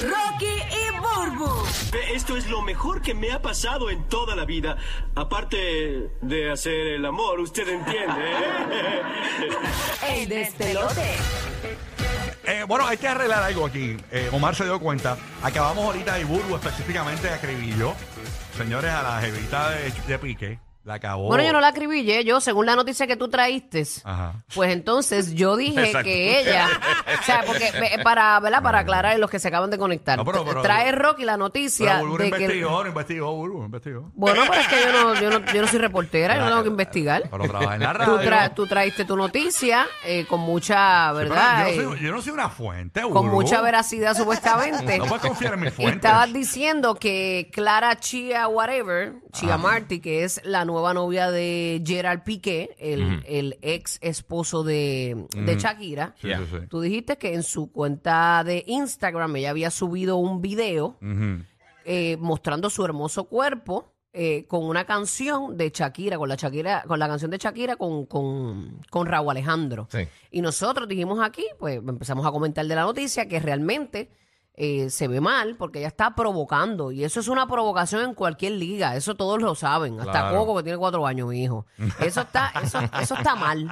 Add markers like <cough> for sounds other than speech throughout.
Rocky y Burbu. Esto es lo mejor que me ha pasado en toda la vida. Aparte de hacer el amor, usted entiende. ¿eh? <laughs> El despelote. Eh, bueno, hay que arreglar algo aquí. Eh, Omar se dio cuenta. Acabamos ahorita de Burbu, específicamente de Acribillo. Señores, a la jevita de, de Pique. La acabó. Bueno, yo no la acribillé, yo, según la noticia que tú traíste, Ajá. pues entonces yo dije Exacto. que ella, o sea, porque para, ¿verdad? Para aclarar los que se acaban de conectar, No, pero- pero- trae Rocky la noticia de que... investigó, no investigó, Burbu, investigó. Bueno, pero es que yo no, yo no, yo no soy reportera, yo no tengo que investigar. Pero trabaja en la Tú, radio. tra- tú traíste tu noticia eh, con mucha, Sí, ¿verdad? yo, no Eh, soy, yo no soy una fuente, con Burbu. mucha veracidad supuestamente. No puedes confiar en mis fuentes. Estabas diciendo que Clara Chia Whatever, Chia Marty, que es la nueva novia de Gerard Piqué, el, el ex esposo de, de Shakira, Sí, sí, sí. tú dijiste que en su cuenta de Instagram ella había subido un video Ujú. eh, mostrando su hermoso cuerpo eh, con una canción de Shakira, con la Shakira, con la canción de Shakira con, con, con Raúl Alejandro. Sí. Y nosotros dijimos aquí, pues empezamos a comentar de la noticia que realmente eh, se ve mal porque ella está provocando. Y eso es una provocación en cualquier liga. Eso todos lo saben. Hasta Claro. Coco, que tiene cuatro años, mi hijo. Eso está, eso, eso está mal.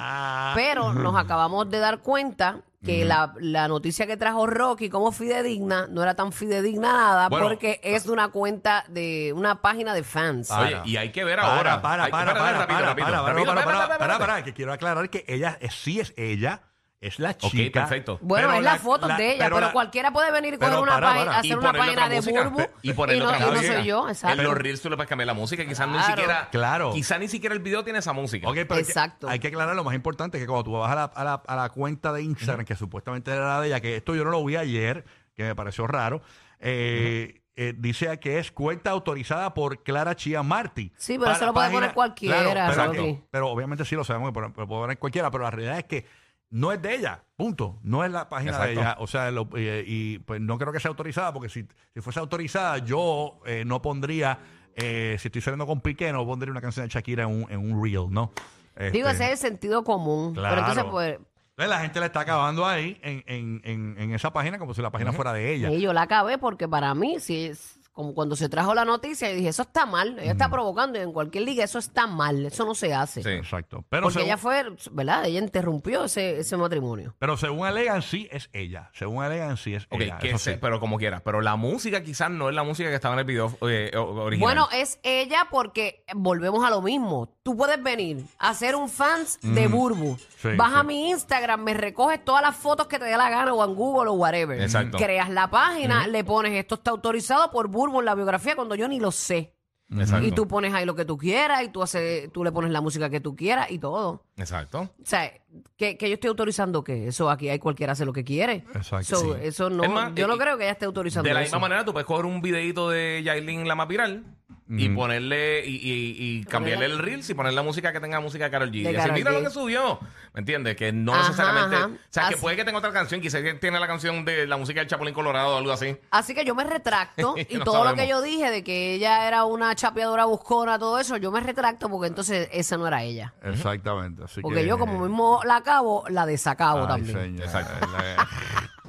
Pero nos acabamos de dar cuenta que la, la noticia que trajo Rocky como fidedigna no era tan fidedigna nada Bueno. porque es de una cuenta de una página de fans. Para. Oye, y hay que ver Para, ahora. Para, Hay- para, espérate, para, rápido, para, rápido, para, para, rápido, para, espérate, para, espérate. para, para, que quiero aclarar que ella es- sí es ella, es la Ok, chica. perfecto. Bueno, Pero es la, foto de ella, pero, la- cualquiera puede venir y pero coger una para, página, para. hacer Y una ponerle página otra de música. Burbu Y ponerle no, otra y no música. soy yo, exacto. En los reels tú le puedes cambiar la música. Quizás ni Claro. siquiera. Claro. Quizás ni siquiera el video tiene esa música. Ok, pero hay que- Exacto. Hay que aclarar lo más importante, que cuando tú vas a la, a la, a la cuenta de Instagram, que supuestamente era la de ella, que esto yo no lo vi ayer, que me pareció raro, eh, eh, dice que es cuenta autorizada por Clara Chia Marty. Sí, pero Para eso lo puede poner cualquiera, pero, Rocky. pero obviamente sí lo sabemos, pero, pero puede poner cualquiera, pero la realidad es que no es de ella, punto. No es la página de ella. O sea, lo- eh, y pues no creo que sea autorizada, porque si, si fuese autorizada, yo eh, no pondría, eh, si estoy saliendo con Piqué, no pondría una canción de Shakira en un, en un reel, ¿no? Digo, Este, ese es el sentido común. Claro. Pero entonces, pues, entonces la gente le está acabando ahí en, en, en, en esa página como si la página fuera de ella. y yo la acabé porque para mí, si es como cuando se trajo la noticia, yo dije, eso está mal. Ella está provocando y en cualquier liga eso está mal. Eso no se hace. Sí. Exacto. Pero Porque según, ella fue, ¿verdad? Ella interrumpió ese, ese matrimonio. pero según alegan, sí es ella. Según alegan, sí es Ok, ella. que eso se- sí. pero como quieras. Pero la música quizás no es la música que estaba en el video eh, o- original. Bueno, es ella porque volvemos a lo mismo. Tú puedes venir a ser un fans de Burbu. Sí, Vas a sí. mi Instagram, me recoges todas las fotos que te dé la gana o en Google o whatever. Exacto. Creas la página, le pones esto está autorizado por Burbu en la biografía cuando yo ni lo sé. Exacto. Y tú pones ahí lo que tú quieras y tú haces, tú le pones la música que tú quieras y todo. Exacto. O sea, que, que yo estoy autorizando que eso aquí hay cualquiera hace lo que quiere. Exacto. So, Sí. Eso no, Es más, yo no y- creo que ella esté autorizando De la eso. misma manera, tú puedes coger un videito de Yailin la más viral y ponerle y, y- y cambiarle el reels y poner la música que tenga música de Karol G. De y decir, Karol mira G. lo que subió. ¿Me entiendes? Que no Ajá, necesariamente. ajá. O sea, que Así- puede que tenga otra canción, quizás que tiene la canción de la música del Chapulín Colorado o algo así. Así que yo me retracto <laughs> y No todo lo sabemos. que yo dije de que ella era una chapeadora buscona, todo eso, yo me retracto porque entonces esa no era ella. Exactamente. Así Porque que- yo como mismo la acabo, la desacabo Ay, también. señor. Exacto. La-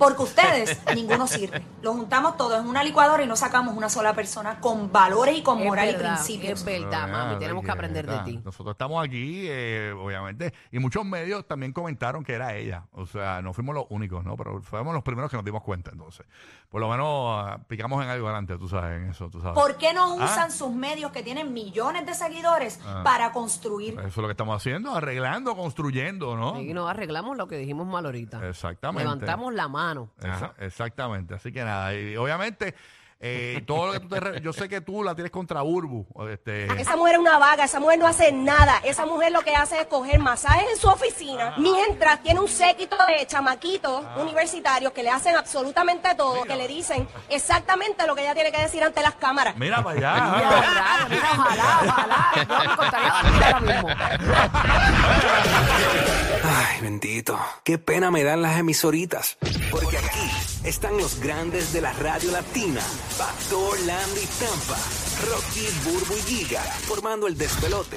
Porque ustedes, <laughs> ninguno sirve. Lo juntamos todo en una licuadora y no sacamos una sola persona con valores y con Es moral y principios. Es verdad, mami, Ah, tenemos que de aprender de ti. Nosotros estamos aquí, eh, obviamente, y muchos medios también comentaron que era ella. O sea, no fuimos los únicos, ¿no? Pero fuimos los primeros que nos dimos cuenta, entonces. Por lo menos ah, picamos en algo adelante, tú sabes, en eso, tú sabes. ¿Por qué no Ah. usan sus medios que tienen millones de seguidores Ah. para construir? Eso es lo que estamos haciendo, arreglando, construyendo, ¿no? Y nos arreglamos lo que dijimos mal ahorita. Exactamente. Levantamos la mano. Esa- exactamente. Así que nada, y obviamente, eh, todo lo que tú te re- yo sé que tú la tienes contra Urbu. Este, Esa mujer es una vaga, esa mujer no hace nada. Esa mujer lo que hace es coger masajes en su oficina, mientras tiene un séquito de chamaquitos universitarios que le hacen absolutamente todo, que le dicen exactamente lo que ella tiene que decir ante las cámaras. mira para allá. rayos, mira, ojalá, ojalá. Yo me dormir ahora mismo. <laughs> Ay, bendito. Qué pena me dan las emisoritas. Porque aquí están los grandes de la radio latina. Pastor, Landy, Tampa. Rocky, Burbu y Giga. Formando el despelote.